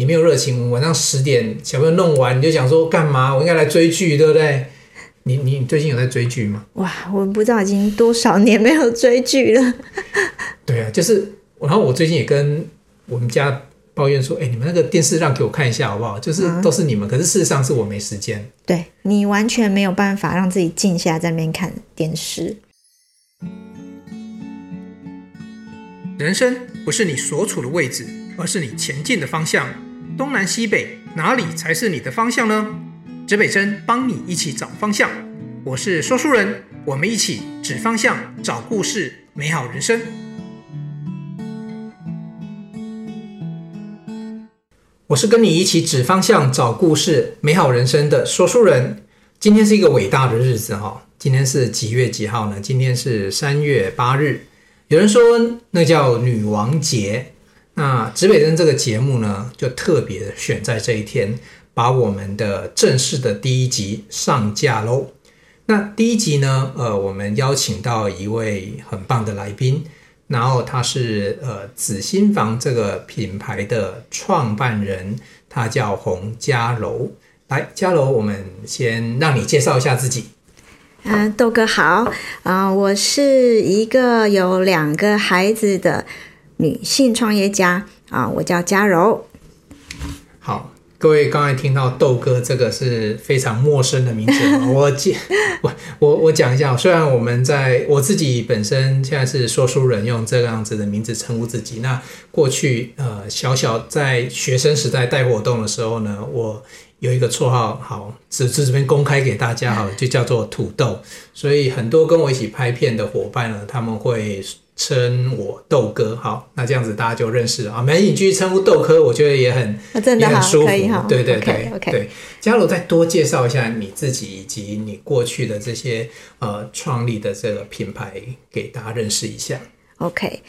你没有热情，晚上十点小朋友弄完，你就想说干嘛？我应该来追剧，对不对？你你最近有在追剧吗？哇，我不知道已经多少年没有追剧了。对啊，就是，然后我最近也跟我们家抱怨说，哎，你们那个电视让给我看一下好不好？就是都是你们，嗯、可是事实上是我没时间。对，你完全没有办法让自己静下在那边看电视。人生不是你所处的位置，而是你前进的方向。东南西北，哪里才是你的方向呢？指北针帮你一起找方向。我是说书人，我们一起指方向，找故事，美好人生。我是跟你一起指方向、找故事、美好人生的说书人。今天是一个伟大的日子哈，今天是几月几号呢？今天是三月八日。有人说那叫女王节。那指北针这个节目呢，就特别选在这一天，把我们的正式的第一集上架喽。那第一集呢，呃，我们邀请到一位很棒的来宾，然后他是呃紫心房这个品牌的创办人，他叫洪嘉柔。来，嘉柔，我们先让你介绍一下自己。嗯、豆哥好啊、我是一个有两个孩子的。女性创业家啊，我叫嘉柔。好，各位刚才听到豆哥这个是非常陌生的名字，我介我我我讲一下。虽然我们在我自己本身现在是说书人，用这个样子的名字称呼自己。那过去呃，小小在学生时代带活动的时候呢，我有一个绰号，好，只是这边公开给大家，好，就叫做土豆。所以很多跟我一起拍片的伙伴呢，他们会。称我豆哥，好，那这样子大家就认识了啊。没你继续称呼豆哥，我觉得也很、啊、真的也很舒服。对对对 okay, okay. 对。嘉柔再多介绍一下你自己以及你过去的这些呃创立的这个品牌，给大家认识一下。OK，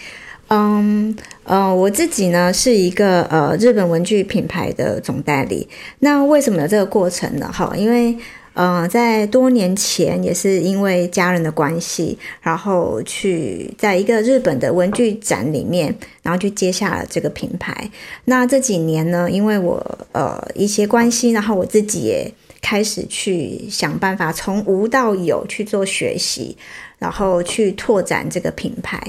嗯呃，我自己呢是一个呃日本文具品牌的总代理。那为什么有这个过程呢？哈，因为。嗯、在多年前也是因为家人的关系，然后去在一个日本的文具展里面，然后去接下了这个品牌。那这几年呢，因为我呃一些关系，然后我自己也开始去想办法从无到有去做学习，然后去拓展这个品牌。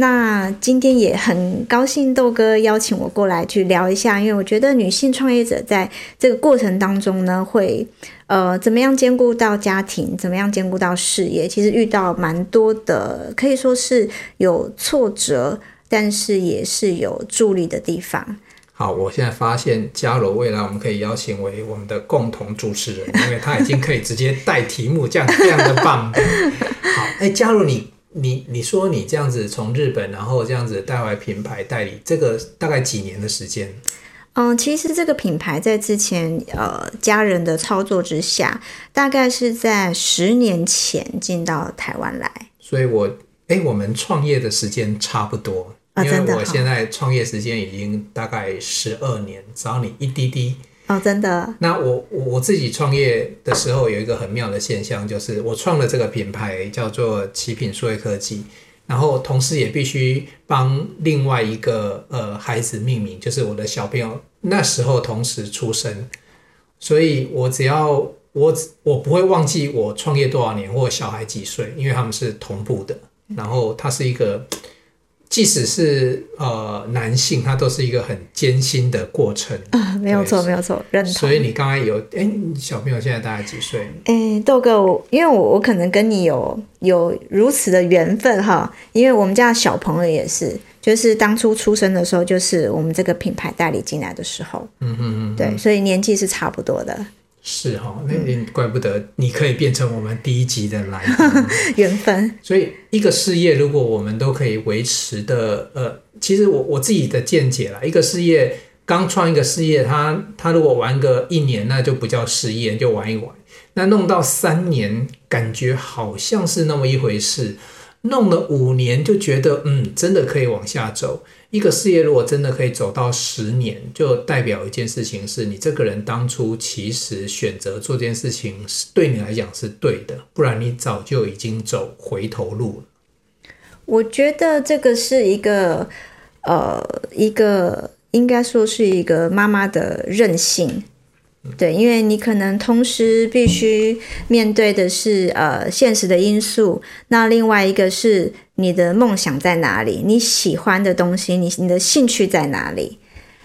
那今天也很高兴豆哥邀请我过来去聊一下，因为我觉得女性创业者在这个过程当中呢，会呃怎么样兼顾到家庭，怎么样兼顾到事业，其实遇到蛮多的，可以说是有挫折，但是也是有助力的地方。好，我现在发现嘉柔未来我们可以邀请为我们的共同主持人，因为他已经可以直接带题目，这样这样的棒。好，哎，嘉柔你。你你说你这样子从日本，然后这样子带回来品牌代理，这个大概几年的时间？嗯，其实这个品牌在之前呃家人的操作之下，大概是在十年前进到台湾来。所以我哎，我们创业的时间差不多，因为我现在创业时间已经大概十二年，只要你一滴滴。哦，真的。那我我自己创业的时候有一个很妙的现象，就是我创了这个品牌叫做奇品数位科技，然后同时也必须帮另外一个呃孩子命名，就是我的小朋友那时候同时出生，所以我只要我我不会忘记我创业多少年或小孩几岁，因为他们是同步的，然后它是一个。即使是呃男性，他都是一个很艰辛的过程啊，没有错，没有错，认同。所以你刚才有，哎，小朋友现在大概几岁？哎，豆哥，因为我我可能跟你有有如此的缘分哈，因为我们家小朋友也是，就是当初出生的时候，就是我们这个品牌代理进来的时候，嗯嗯嗯，对，所以年纪是差不多的。是哈、哦，那你怪不得你可以变成我们第一集的来宾，缘分。所以一个事业，如果我们都可以维持的，呃，其实我我自己的见解啦，一个事业刚创一个事业，他他如果玩个一年，那就不叫事业，就玩一玩。那弄到三年，感觉好像是那么一回事；弄了五年，就觉得嗯，真的可以往下走。一个事业如果真的可以走到十年，就代表一件事情是你这个人当初其实选择做这件事情是对你来讲是对的，不然你早就已经走回头路了。我觉得这个是一个呃一个应该说是一个妈妈的任性。对，因为你可能同时必须面对的是呃现实的因素，那另外一个是你的梦想在哪里，你喜欢的东西，你你的兴趣在哪里？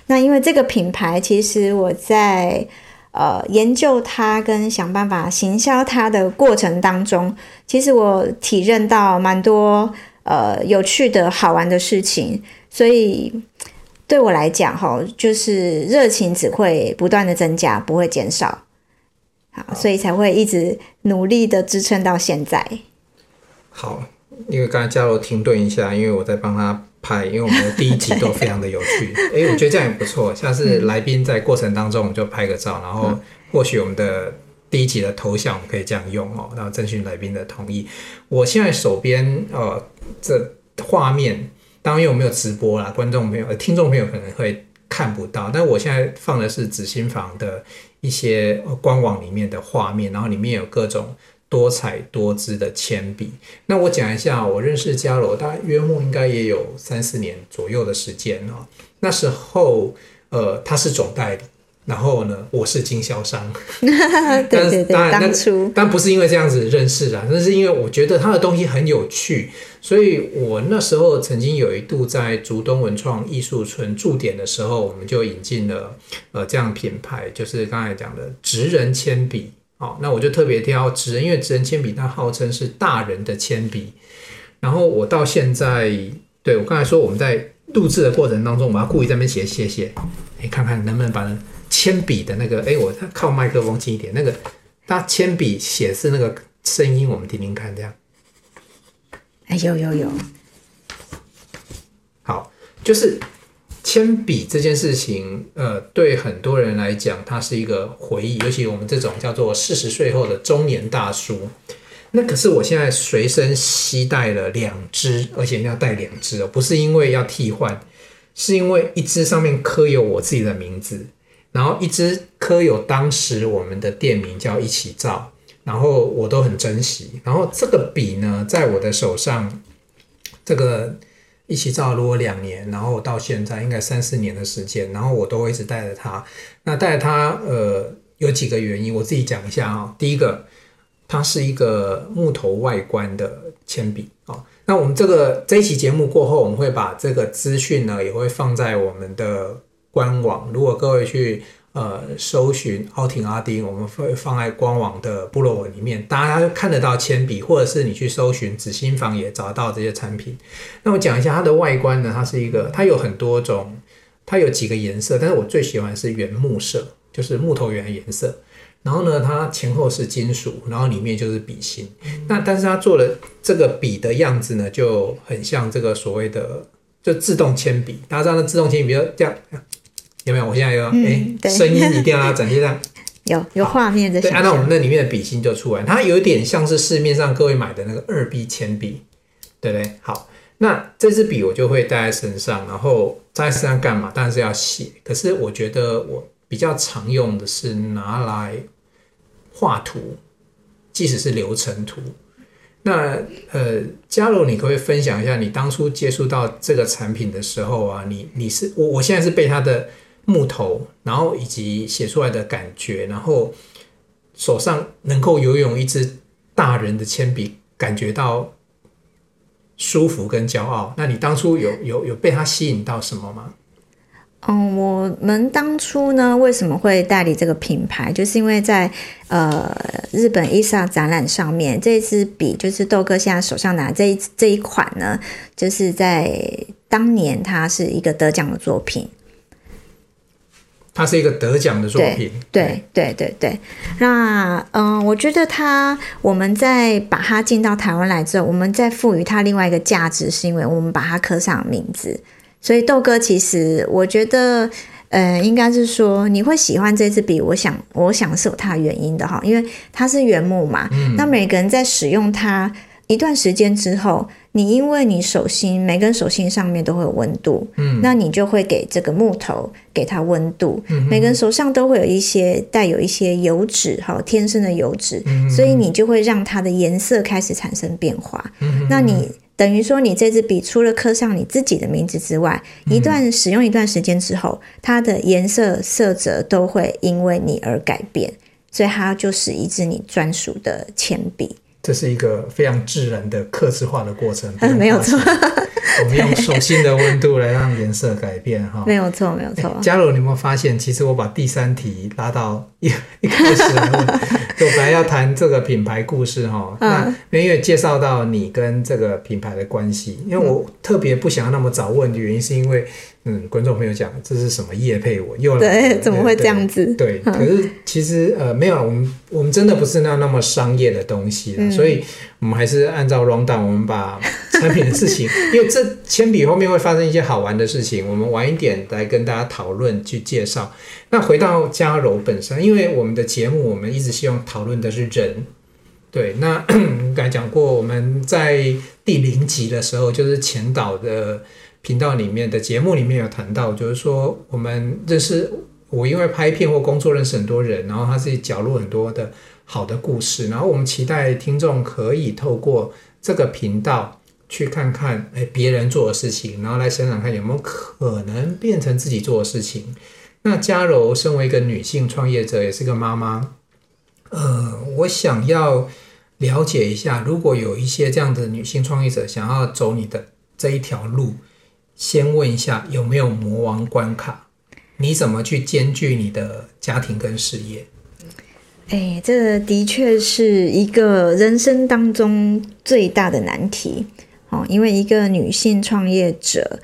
那因为这个品牌，其实我在呃研究它跟想办法行销它的过程当中，其实我体认到蛮多呃有趣的好玩的事情，所以。对我来讲，哈，就是热情只会不断的增加，不会减少，好，所以才会一直努力的支撑到现在。好，因为刚才嘉柔停顿一下，因为我在帮他拍，因为我们的第一集都非常的有趣。哎，我觉得这样也不错，下次来宾在过程当中，我们就拍个照，然后或许我们的第一集的头像我们可以这样用哦，然后征询来宾的同意。我现在手边呃这画面。当然，因为我没有直播啦，观众朋友、听众朋友可能会看不到。但我现在放的是紫心房的一些官网里面的画面，然后里面有各种多彩多姿的铅笔。那我讲一下，我认识伽罗，大约莫应该也有三四年左右的时间哦。那时候，呃，他是总代理。然后呢，我是经销商，对对对，当然，当初，但不是因为这样子认识的，那是因为我觉得他的东西很有趣，所以我那时候曾经有一度在竹东文创艺术村驻点的时候，我们就引进了呃这样品牌，就是刚才讲的职人铅笔。哦，那我就特别挑职人，因为职人铅笔它号称是大人的铅笔。然后我到现在，对，我刚才说我们在录制的过程当中，我要故意在那边写写写，你看看能不能把它。铅笔的那个，哎，我靠麦克风近一点。那个，他铅笔写是那个声音，我们听听看，这样。哎，有有有。好，就是铅笔这件事情，呃，对很多人来讲，它是一个回忆，尤其我们这种叫做四十岁后的中年大叔。那可是我现在随身携带了两支，而且要带两支哦，不是因为要替换，是因为一支上面刻有我自己的名字。然后一支刻有当时我们的店名叫一起造，然后我都很珍惜。然后这个笔呢，在我的手上，这个一起造如果两年，然后到现在应该三四年的时间，然后我都会一直带着它。那带着它，呃，有几个原因，我自己讲一下啊、第一个，它是一个木头外观的铅笔哦。那我们这个这一期节目过后，我们会把这个资讯呢，也会放在我们的。官网，如果各位去呃搜寻奥廷阿丁，我们会放在官网的部落文里面，大家看得到铅笔，或者是你去搜寻纸心房也找到这些产品。那我讲一下它的外观呢，它是一个，它有很多种，它有几个颜色，但是我最喜欢是原木色，就是木头原的颜色。然后呢，它前后是金属，然后里面就是笔芯。那但是它做的这个笔的样子呢，就很像这个所谓的就自动铅笔。大家知道那自动铅笔，比如这样。有没有？我现在有哎，声音一定要展现上，有有画面的。对，按照我们那里面的笔芯就出来，它有点像是市面上各位买的那个二 B 铅笔，对不对？好，那这支笔我就会带在身上，然后带在身上干嘛？当然是要写。可是我觉得我比较常用的是拿来画图，即使是流程图。那呃，嘉柔，你可不可以分享一下你当初接触到这个产品的时候啊？你你是我我现在是被它的。木头，然后以及写出来的感觉，然后手上能够游泳一支大人的铅笔，感觉到舒服跟骄傲。那你当初有有有被它吸引到什么吗？嗯，我们当初呢，为什么会代理这个品牌？就是因为在呃日本 ISA 展览上面，这支笔就是豆哥现在手上拿这一这一款呢，就是在当年它是一个得奖的作品。它是一个得奖的作品，对对对对对。那嗯、呃，我觉得它，我们在把它进到台湾来之后，我们再赋予它另外一个价值，是因为我们把它刻上名字。所以豆哥，其实我觉得，呃，应该是说你会喜欢这支笔，我想，我想是有它的原因的哈，因为它是原木嘛。嗯。那每个人在使用它一段时间之后。你因为你手心每根手心上面都会有温度，嗯，那你就会给这个木头给它温度，嗯，每根手上都会有一些带有一些油脂哈，天生的油脂，嗯，所以你就会让它的颜色开始产生变化，嗯，那你等于说，你这支笔除了刻上你自己的名字之外，一段使用一段时间之后，它的颜色色泽都会因为你而改变，所以它就是一支你专属的铅笔。这是一个非常自然的客制化的过程，没有错。我们用手心的温度来让颜色改变，哈，没有错，没有错。嘉柔，你有没有发现，其实我把第三题拉到一一开始来问，就本来要谈这个品牌故事，哈、嗯，那因为介绍到你跟这个品牌的关系，因为我特别不想要那么早问的原因，是因为。嗯，观众朋友讲，这是什么业配我？我又来对，怎么会这样子？对，对，可是其实呃没有，我们我们真的不是那那么商业的东西，嗯、所以我们还是按照 rundown，我们把产品的事情，因为这铅笔后面会发生一些好玩的事情，我们晚一点来跟大家讨论去介绍。那回到嘉柔本身，因为我们的节目，我们一直希望讨论的是人。对，那 刚才讲过，我们在第零集的时候，就是前导的。频道里面的节目里面有谈到，就是说我们认识我，因为拍片或工作认识很多人，然后他自己角落很多的好的故事，然后我们期待听众可以透过这个频道去看看，哎，别人做的事情，然后来想想看有没有可能变成自己做的事情。那嘉柔身为一个女性创业者，也是个妈妈，呃，我想要了解一下，如果有一些这样的女性创业者想要走你的这一条路。先问一下有没有魔王关卡？你怎么去兼具你的家庭跟事业？哎，这的确是一个人生当中最大的难题哦。因为一个女性创业者，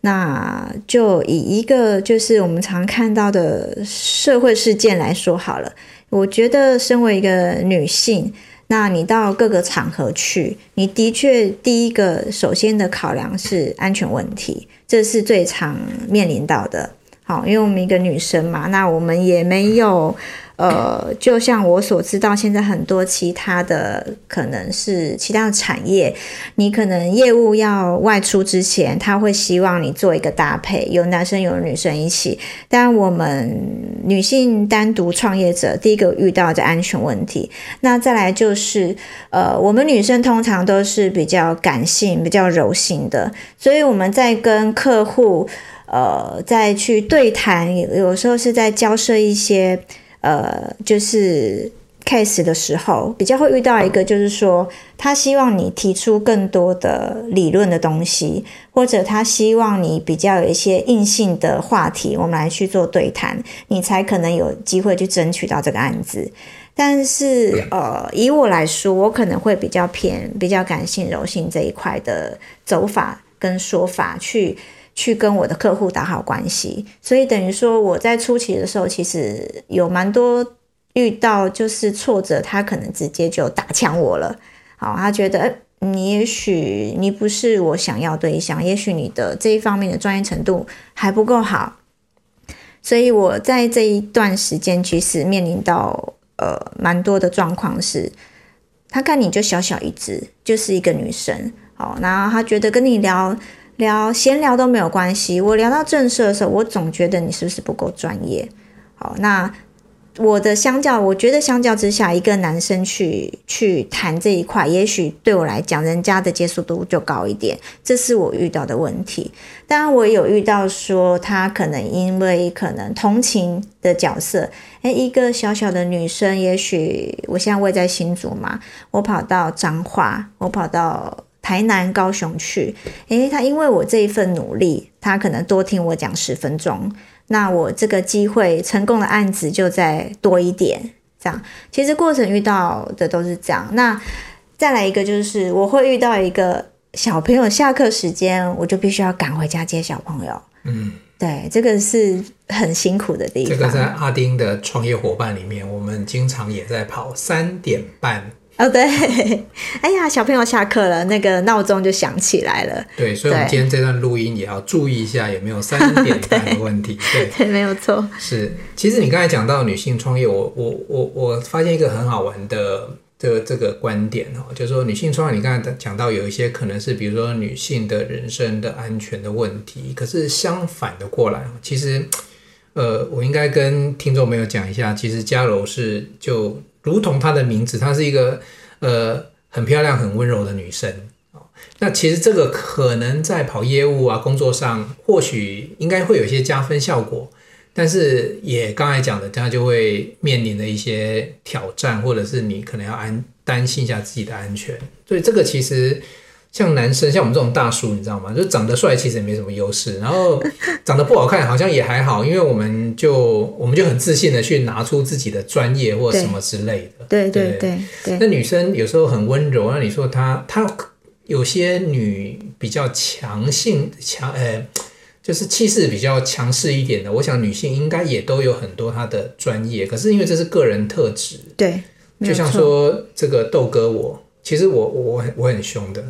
那就以一个就是我们常看到的社会事件来说好了。我觉得身为一个女性。那你到各个场合去，你的确第一个首先的考量是安全问题，这是最常面临到的。好，因为我们一个女生嘛，那我们也没有。呃，就像我所知道，现在很多其他的可能是其他的产业，你可能业务要外出之前，他会希望你做一个搭配，有男生有女生一起。但我们女性单独创业者，第一个遇到的安全问题，那再来就是，呃，我们女生通常都是比较感性、比较柔性的，所以我们在跟客户，呃，在去对谈，有时候是在交涉一些。呃，就是 case 的时候，比较会遇到一个，就是说，他希望你提出更多的理论的东西，或者他希望你比较有一些硬性的话题，我们来去做对谈，你才可能有机会去争取到这个案子。但是，呃，以我来说，我可能会比较偏比较感性柔性这一块的走法跟说法去。去跟我的客户打好关系，所以等于说我在初期的时候，其实有蛮多遇到就是挫折，他可能直接就打枪我了。好，他觉得你也许你不是我想要对象，也许你的这一方面的专业程度还不够好，所以我在这一段时间其实面临到呃蛮多的状况是，他看你就小小一只，就是一个女生，好，然后他觉得跟你聊。聊闲聊都没有关系。我聊到正事的时候，我总觉得你是不是不够专业？好，那我的相较，我觉得相较之下，一个男生去去谈这一块，也许对我来讲，人家的接受度就高一点。这是我遇到的问题。当然，我有遇到说，他可能因为可能同情的角色，诶，一个小小的女生，也许我现在位在新竹嘛，我跑到彰化，我跑到。台南、高雄去，诶，他因为我这一份努力，他可能多听我讲十分钟，那我这个机会成功的案子就再多一点，这样。其实过程遇到的都是这样。那再来一个就是，我会遇到一个小朋友下课时间，我就必须要赶回家接小朋友。嗯，对，这个是很辛苦的地方。这个在阿丁的创业伙伴里面，我们经常也在跑三点半。哦，对，哎呀，小朋友下课了，那个闹钟就响起来了。对，所以我们今天这段录音也要注意一下，有没有三点半的问题。对，对，对，没有错。是，其实你刚才讲到女性创业，我我我我发现一个很好玩的这个这个观点哦，就是说女性创业，你刚才讲到有一些可能是比如说女性的人身的安全的问题，可是相反的过来，其实呃，我应该跟听众朋友讲一下，其实嘉柔是就。如同她的名字，她是一个呃很漂亮、很温柔的女生。那其实这个可能在跑业务啊工作上，或许应该会有一些加分效果，但是也刚才讲的，大家就会面临的一些挑战，或者是你可能要安担心一下自己的安全。所以这个其实。像男生，像我们这种大叔，你知道吗？就长得帅，其实也没什么优势。然后 长得不好看，好像也还好，因为我们就我们就很自信的去拿出自己的专业或什么之类的。对对对对。那女生有时候很温柔，那你说她她有些女比较强性强，呃，就是气势比较强势一点的。我想女性应该也都有很多她的专业，可是因为这是个人特质。对，就像说这个豆哥我，我其实我我我很凶的。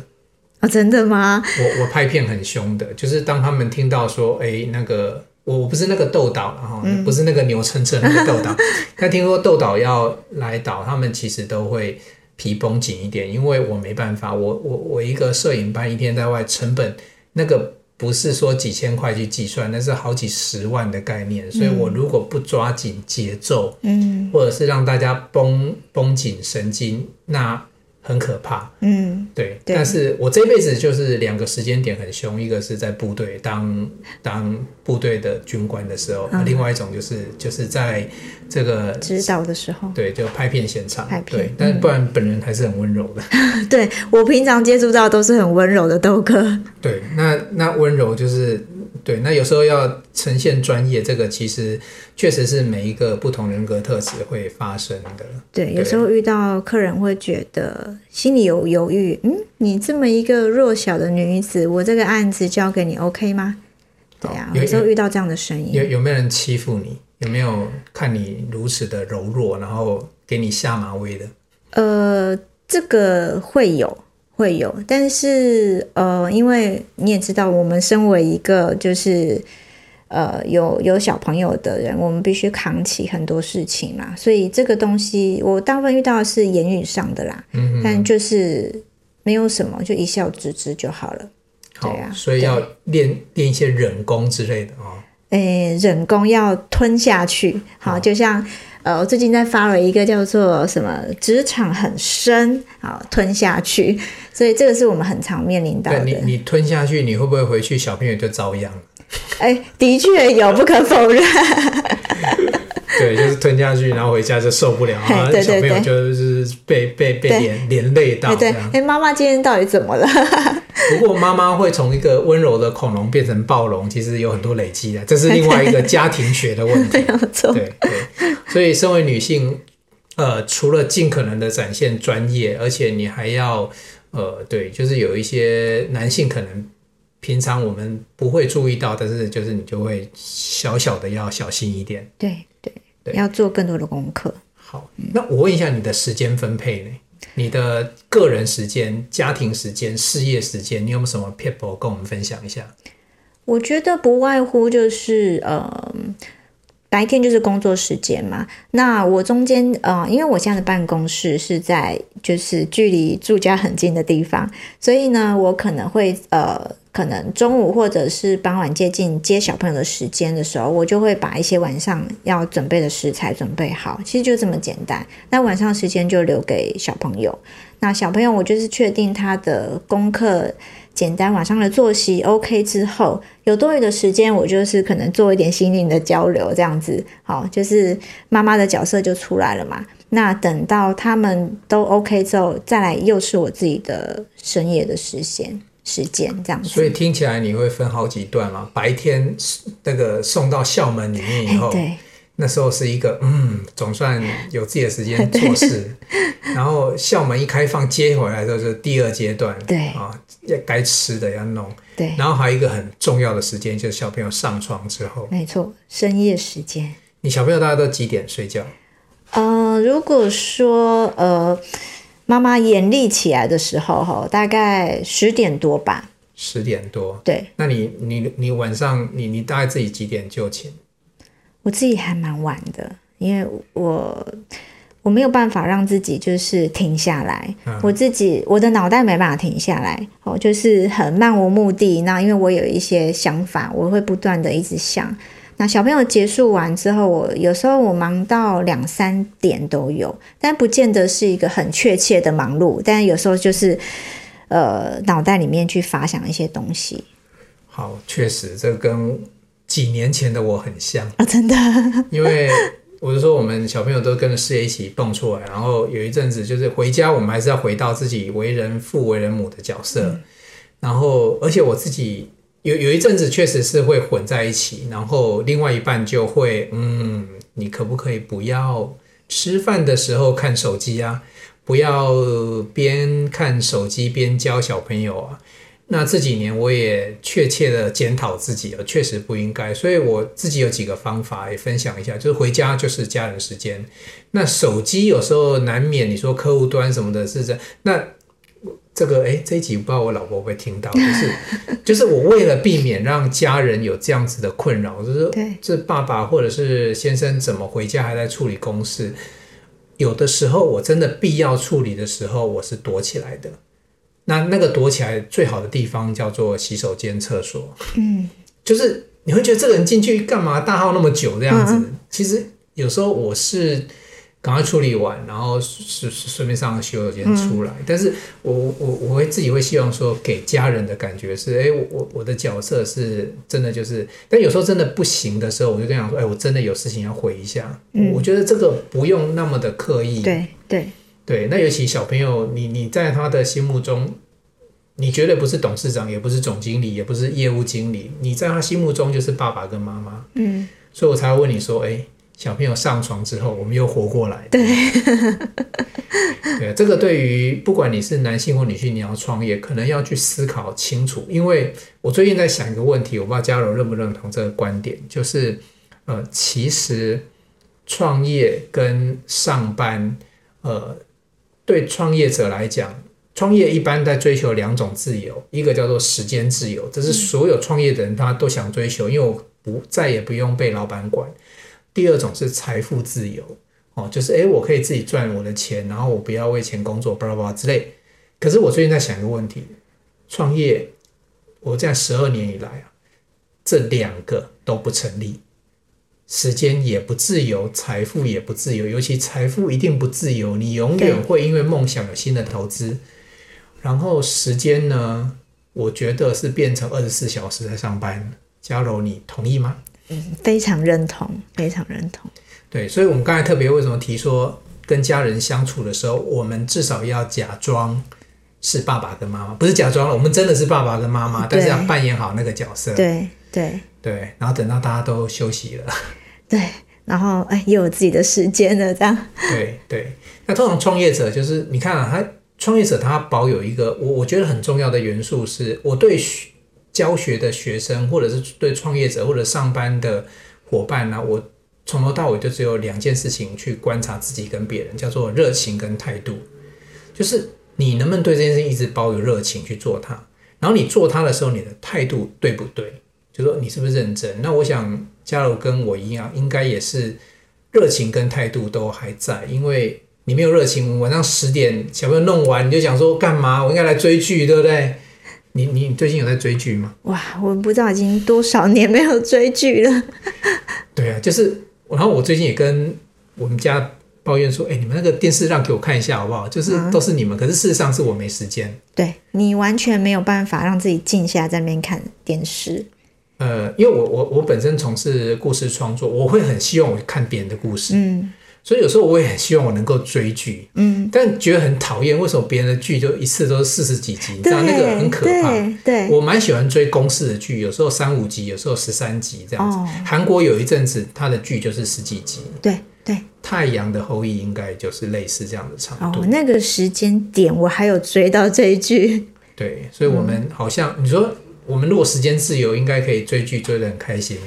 哦，真的吗？我我拍片很凶的，就是当他们听到说，哎、欸，那个我我不是那个豆导，然后不是那个牛车车那个豆导，但听说豆导要来导，他们其实都会皮绷紧一点，因为我没办法，我我我一个摄影班一天在外成本，那个不是说几千块去计算，那是好几十万的概念，所以我如果不抓紧节奏，嗯，或者是让大家绷绷紧神经，那。很可怕，嗯，对，对，但是我这辈子就是两个时间点很凶，一个是在部队当当部队的军官的时候，嗯，另外一种就是就是在这个指导的时候，对，就拍片现场，拍片，对，但是不然本人还是很温柔的，嗯、对我平常接触到都是很温柔的豆哥，对，那那温柔就是。对，那有时候要呈现专业，这个其实确实是每一个不同人格特质会发生的。对，对，有时候遇到客人会觉得心里有犹豫，嗯，你这么一个弱小的女子，我这个案子交给你，OK 吗？对啊，有，有时候遇到这样的声音，有有没有人欺负你？有没有看你如此的柔弱，然后给你下马威的？呃，这个会有。会有，但是呃，因为你也知道，我们身为一个就是呃有有小朋友的人，我们必须扛起很多事情嘛，所以这个东西我大部分遇到的是言语上的啦，嗯，但就是没有什么，就一笑置之就好了。好，对啊，所以要练练一些忍功之类的啊。诶，忍功要吞下去，好，就像。呃，我最近在发了一个叫做什么“职场很深”，啊吞下去，所以这个是我们很常面临到的。你你吞下去，你会不会回去小朋友就遭殃？哎，的确有，不可否认。对，就是吞下去，然后回家就受不了啊！小朋友就是被被被连连累到。对，哎，妈妈今天到底怎么了？不过妈妈会从一个温柔的恐龙变成暴龙，其实有很多累积的，这是另外一个 家庭学的问题。没错，对对。所以，身为女性，呃，除了尽可能的展现专业，而且你还要，呃，对，就是有一些男性可能平常我们不会注意到，但是就是你就会小小的要小心一点。对要做更多的功课。好，那我问一下你的时间分配呢？你的个人时间、家庭时间、事业时间，你有没有什么撇步跟我们分享一下？我觉得不外乎就是，呃。白天就是工作时间嘛，那我中间呃，因为我现在的办公室是在就是距离住家很近的地方，所以呢，我可能会呃，可能中午或者是傍晚接近接小朋友的时间的时候，我就会把一些晚上要准备的食材准备好，其实就这么简单。那晚上时间就留给小朋友，那小朋友我就是确定他的功课。简单晚上的作息 OK 之后，有多余的时间，我就是可能做一点心灵的交流，这样子，好，就是妈妈的角色就出来了嘛。那等到他们都 OK 之后，再来又是我自己的深夜的时间时间，这样子。所以听起来你会分好几段嘛？白天那个送到校门里面以后，对。那时候是一个嗯，总算有自己的时间做事，然后校门一开放接回来的时候，是第二阶段，对啊，要该吃的要弄，对，然后还有一个很重要的时间，就是小朋友上床之后，没错，深夜时间。你小朋友大概都几点睡觉？呃，如果说呃，妈妈眼力起来的时候，哈，大概十点多吧。十点多，对。那你你你晚上你你大概自己几点就寝？我自己还蛮晚的，因为我我没有办法让自己就是停下来，嗯、我自己我的脑袋没办法停下来，哦，就是很漫无目的。那因为我有一些想法，我会不断的一直想。那小朋友结束完之后，我有时候我忙到两三点都有，但不见得是一个很确切的忙碌。但有时候就是呃脑袋里面去发想一些东西。好，确实，这跟几年前的我很像啊，真的。因为我就说，我们小朋友都跟着事业一起蹦出来，然后有一阵子就是回家，我们还是要回到自己为人父、为人母的角色。嗯、然后，而且我自己有有一阵子确实是会混在一起，然后另外一半就会，嗯，你可不可以不要吃饭的时候看手机啊？不要边看手机边教小朋友啊？那这几年我也确切的检讨自己了，确实不应该，所以我自己有几个方法也分享一下，就是回家就是家人时间。那手机有时候难免你说客户端什么的，是这那这个哎，这一集不知道我老婆会不会听到，就是就是我为了避免让家人有这样子的困扰，就是这爸爸或者是先生怎么回家还在处理公事，有的时候我真的必要处理的时候，我是躲起来的。那那个躲起来最好的地方叫做洗手间、厕所。嗯，就是你会觉得这个人进去干嘛大号那么久这样子？嗯、其实有时候我是赶快处理完，然后顺顺便上个洗手间出来。嗯、但是我我我会自己会希望说，给家人的感觉是，哎，我我我的角色是真的就是，但有时候真的不行的时候，我就跟他说，哎，我真的有事情要回一下。嗯，我觉得这个不用那么的刻意。对对。对，那尤其小朋友，你你在他的心目中，你绝对不是董事长，也不是总经理，也不是业务经理，你在他心目中就是爸爸跟妈妈。嗯，所以我才会问你说，哎，小朋友上床之后，我们又活过来。对，对，这个对于不管你是男性或女性，你要创业，可能要去思考清楚。因为我最近在想一个问题，我不知道嘉柔认不认同这个观点，就是呃，其实创业跟上班，呃。对创业者来讲，创业一般在追求两种自由，一个叫做时间自由，这是所有创业的人他都想追求，因为我不再也不用被老板管。第二种是财富自由，哦，就是诶，我可以自己赚我的钱，然后我不要为钱工作，巴拉巴拉之类。可是我最近在想一个问题，创业，我在十二年以来啊，这两个都不成立。时间也不自由，财富也不自由，尤其财富一定不自由。你永远会因为梦想有新的投资，然后时间呢？我觉得是变成二十四小时在上班。嘉柔，你同意吗？嗯，非常认同，非常认同。对，所以我们刚才特别为什么提说，跟家人相处的时候，我们至少要假装是爸爸跟妈妈，不是假装了，我们真的是爸爸跟妈妈，但是要扮演好那个角色。对对对，然后等到大家都休息了。对，然后哎，又有自己的时间了，这样。对对，那通常创业者就是你看啊，他创业者他保有一个我我觉得很重要的元素是，我对教学的学生，或者是对创业者或者上班的伙伴呢，我从头到尾就只有两件事情去观察自己跟别人，叫做热情跟态度。就是你能不能对这件事情一直保有热情去做它，然后你做它的时候，你的态度对不对？就说你是不是认真？那我想。嘉柔跟我一样，应该也是热情跟态度都还在，因为你没有热情，晚上十点小朋友弄完，你就想说干嘛？我应该来追剧，对不对？你你最近有在追剧吗？哇，我不知道已经多少年没有追剧了。对啊，就是，然后我最近也跟我们家抱怨说，哎，你们那个电视让给我看一下好不好？就是都是你们，嗯、可是事实上是我没时间。对，你完全没有办法让自己静下来在那边看电视。呃，因为我我我本身从事故事创作，我会很希望我看别人的故事，嗯，所以有时候我也很希望我能够追剧，嗯，但觉得很讨厌，为什么别人的剧就一次都是四十几集，你知道那个很可怕。对，对我蛮喜欢追公式的剧，有时候三五集，有时候十三集这样子。哦，韩国有一阵子他的剧就是十几集，对对。太阳的后裔应该就是类似这样的长度。哦，那个时间点我还有追到这一句。对，所以我们好像，嗯，你说。我们如果时间自由，应该可以追剧追得很开心。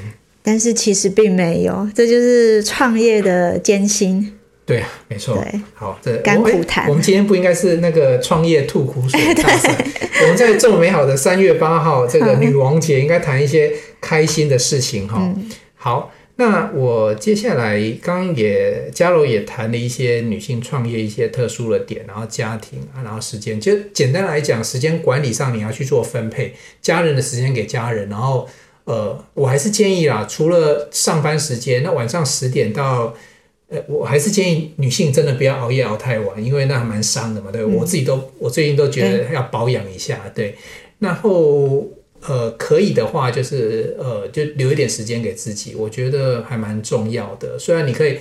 但是其实并没有，这就是创业的艰辛。对啊，没错。对，好，这甘苦谈。我们今天不应该是那个创业吐苦水大赛。我们在这么美好的三月八号这个 女王节，应该谈一些开心的事情哈。嗯、好。那我接下来刚也嘉柔也谈了一些女性创业一些特殊的点，然后家庭啊，然后时间，就简单来讲，时间管理上你要去做分配，家人的时间给家人，然后呃，我还是建议啦，除了上班时间，那晚上十点到呃，我还是建议女性真的不要熬夜熬太晚，因为那还蛮伤的嘛。对、嗯、我自己都，我最近都觉得要保养一下。对，对。然后呃，可以的话就是呃，就留一点时间给自己，我觉得还蛮重要的。虽然你可以。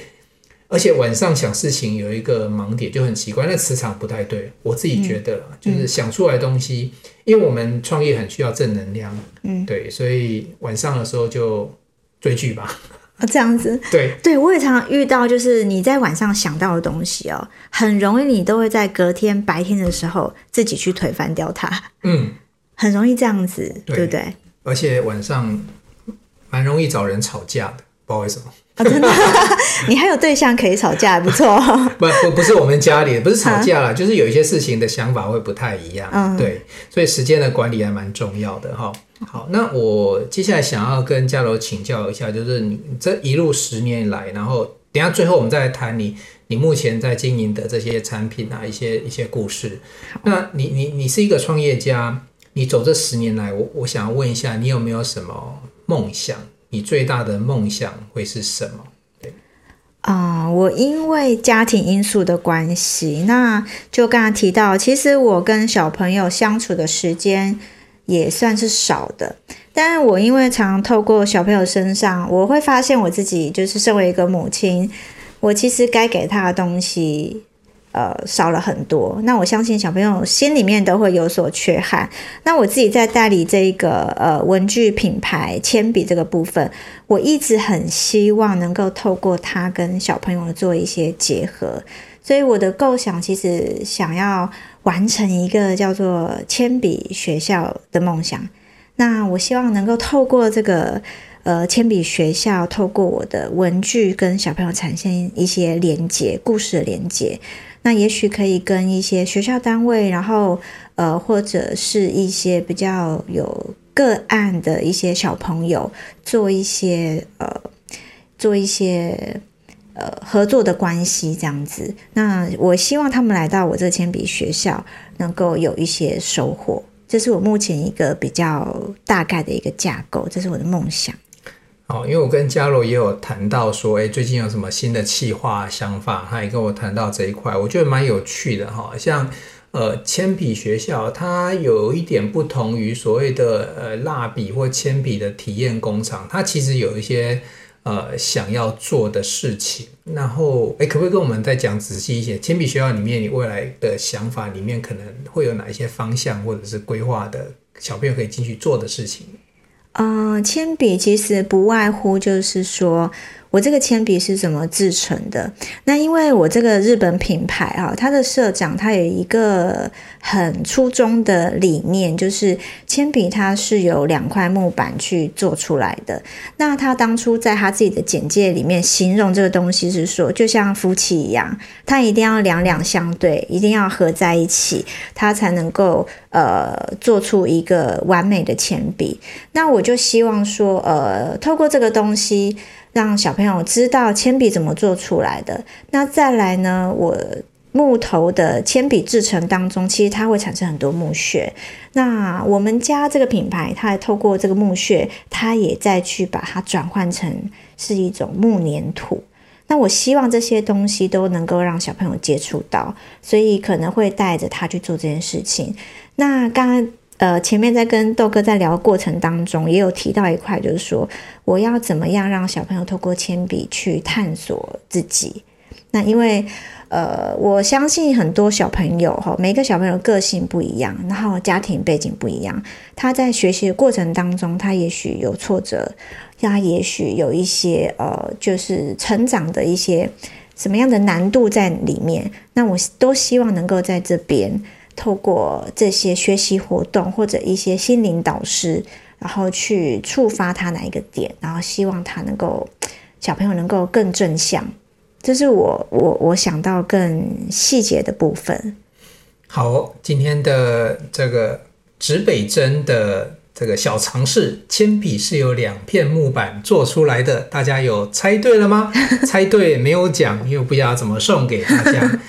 而且晚上想事情有一个盲点就很奇怪，那磁场不太对。我自己觉得，就是想出来的东西，嗯、因为我们创业很需要正能量，嗯，对，所以晚上的时候就追剧吧。啊，这样子，对，对我也常常遇到，就是你在晚上想到的东西哦，很容易你都会在隔天白天的时候自己去推翻掉它。嗯，很容易这样子，对，对不对？而且晚上蛮容易找人吵架的，不知道为什么。啊，真的，你还有对象可以吵架，不错。不不不是我们家里，不是吵架啦，就是有一些事情的想法会不太一样。嗯，对，所以时间的管理还蛮重要的哈。好，那我接下来想要跟嘉柔请教一下，就是你这一路十年来，然后等下最后我们再来谈你你目前在经营的这些产品啊，一些一些故事。那你你你是一个创业家，你走这十年来，我我想要问一下，你有没有什么梦想？你最大的梦想会是什么？对，啊、我因为家庭因素的关系，那就刚刚提到，其实我跟小朋友相处的时间也算是少的。但是我因为常常透过小朋友身上，我会发现我自己就是身为一个母亲，我其实该给他的东西。呃，少了很多。那我相信小朋友心里面都会有所缺憾。那我自己在代理这个呃文具品牌铅笔这个部分，我一直很希望能够透过它跟小朋友做一些结合。所以我的构想其实想要完成一个叫做铅笔学校的梦想。那我希望能够透过这个呃铅笔学校，透过我的文具跟小朋友产生一些连接，故事的连接。那也许可以跟一些学校单位，然后呃，或者是一些比较有个案的一些小朋友，做一些呃，做一些呃合作的关系这样子。那我希望他们来到我这铅笔学校，能够有一些收获。这是我目前一个比较大概的一个架构，这是我的梦想。哦，因为我跟嘉罗也有谈到说，哎，最近有什么新的企划想法，他也跟我谈到这一块，我觉得蛮有趣的哈。像呃，铅笔学校，它有一点不同于所谓的呃蜡笔或铅笔的体验工厂，它其实有一些呃想要做的事情。然后，哎，可不可以跟我们再讲仔细一些？铅笔学校里面，你未来的想法里面可能会有哪一些方向，或者是规划的小朋友可以进去做的事情？嗯，铅笔其实不外乎就是说，我这个铅笔是怎么制成的？那因为我这个日本品牌啊，它的社长他有一个很初衷的理念，就是铅笔它是由两块木板去做出来的。那他当初在他自己的简介里面形容这个东西是说，就像夫妻一样，他一定要两两相对，一定要合在一起，他才能够呃做出一个完美的铅笔。那我就希望说，呃，透过这个东西。让小朋友知道铅笔怎么做出来的。那再来呢？我木头的铅笔制成当中，其实它会产生很多木屑。那我们家这个品牌，它还透过这个木屑，它也再去把它转换成是一种木粘土。那我希望这些东西都能够让小朋友接触到，所以可能会带着他去做这件事情。那刚刚。呃，前面在跟豆哥在聊过程当中，也有提到一块，就是说我要怎么样让小朋友透过铅笔去探索自己。那因为呃，我相信很多小朋友哈，每个小朋友个性不一样，然后家庭背景不一样，他在学习的过程当中，他也许有挫折，他也许有一些呃，就是成长的一些什么样的难度在里面。那我都希望能够在这边。透过这些学习活动或者一些心灵导师，然后去触发他哪一个点，然后希望他能够小朋友能够更正向，这是我我我想到更细节的部分。好，今天的这个指北针的这个小尝试，铅笔是由两片木板做出来的，大家有猜对了吗？猜对没有奖，又不知道怎么送给大家。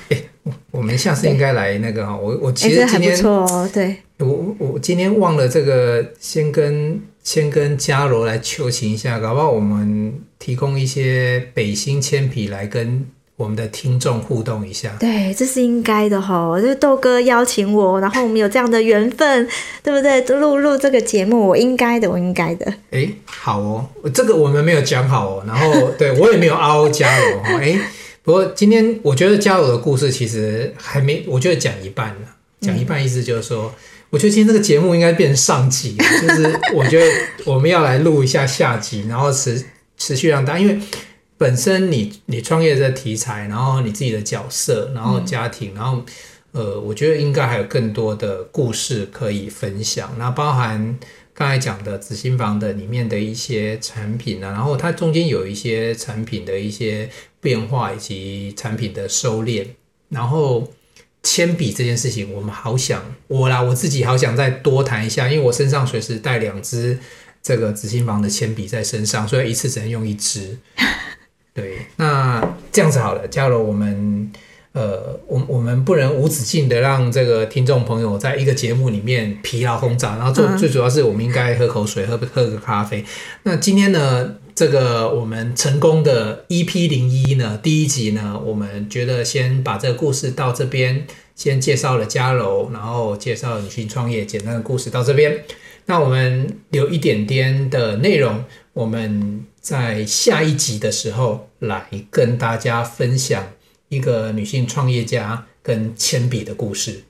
我们下次应该来那个哈，我我其实今天，哦、对，我我今天忘了这个，先跟先跟嘉罗来求情一下，搞不好我们提供一些北新铅笔来跟我们的听众互动一下。对，这是应该的哈。就是豆哥邀请我，然后我们有这样的缘分，对不对？录录这个节目，我应该的，我应该的。哎，好哦，这个我们没有讲好哦。然后对我也没有嗷嗷加油哈。哎，不过今天我觉得加油的故事其实还没，我觉得讲一半呢。讲一半意思就是说。嗯我觉得今天这个节目应该变成上集，就是我觉得我们要来录一下下集，然后持持续让大家，因为本身你你创业的题材，然后你自己的角色，然后家庭，然后呃，我觉得应该还有更多的故事可以分享。那包含刚才讲的紫心房的里面的一些产品啊，然后它中间有一些产品的一些变化以及产品的收敛，然后。铅笔这件事情，我们好想我啦，我自己好想再多谈一下，因为我身上随时带两支这个紫心房的铅笔在身上，所以一次只能用一支。对，那这样子好了，佳柔，我们呃，我我们不能无止境的让这个听众朋友在一个节目里面疲劳轰炸，然后最最主要是我们应该喝口水，喝喝个咖啡。那今天呢？这个我们成功的 EP 零一呢，第一集呢，我们觉得先把这个故事到这边，先介绍了佳柔，然后介绍女性创业简单的故事到这边。那我们留一点点的内容，我们在下一集的时候来跟大家分享一个女性创业家跟铅笔的故事。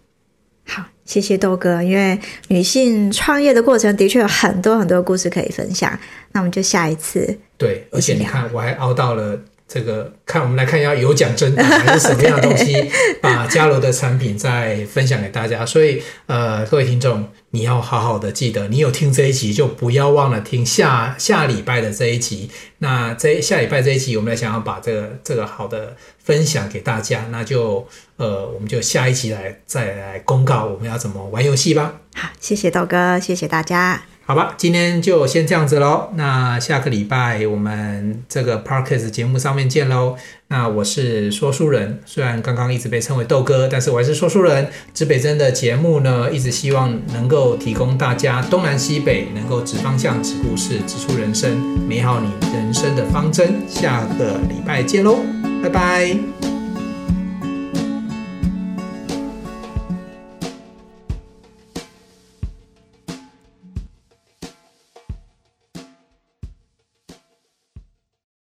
好，谢谢豆哥。因为女性创业的过程的确有很多很多故事可以分享，那我们就下一次。对，而且你看，我还熬到了这个，看我们来看一下有奖征答 还是什么样的东西，把嘉罗的产品再分享给大家。所以，呃，各位听众，你要好好的记得，你有听这一集，就不要忘了听下下礼拜的这一集。那这下礼拜这一集，我们来想要把这个这个好的分享给大家，那就。呃，我们就下一集来再来公告我们要怎么玩游戏吧。好，谢谢豆哥，谢谢大家。好吧，今天就先这样子喽。那下个礼拜我们这个 Podcast 节目上面见喽。那我是说书人，虽然刚刚一直被称为豆哥，但是我还是说书人。指北针的节目呢，一直希望能够提供大家东南西北能够指方向、指故事、指出人生美好你人生的方针。下个礼拜见喽，拜拜。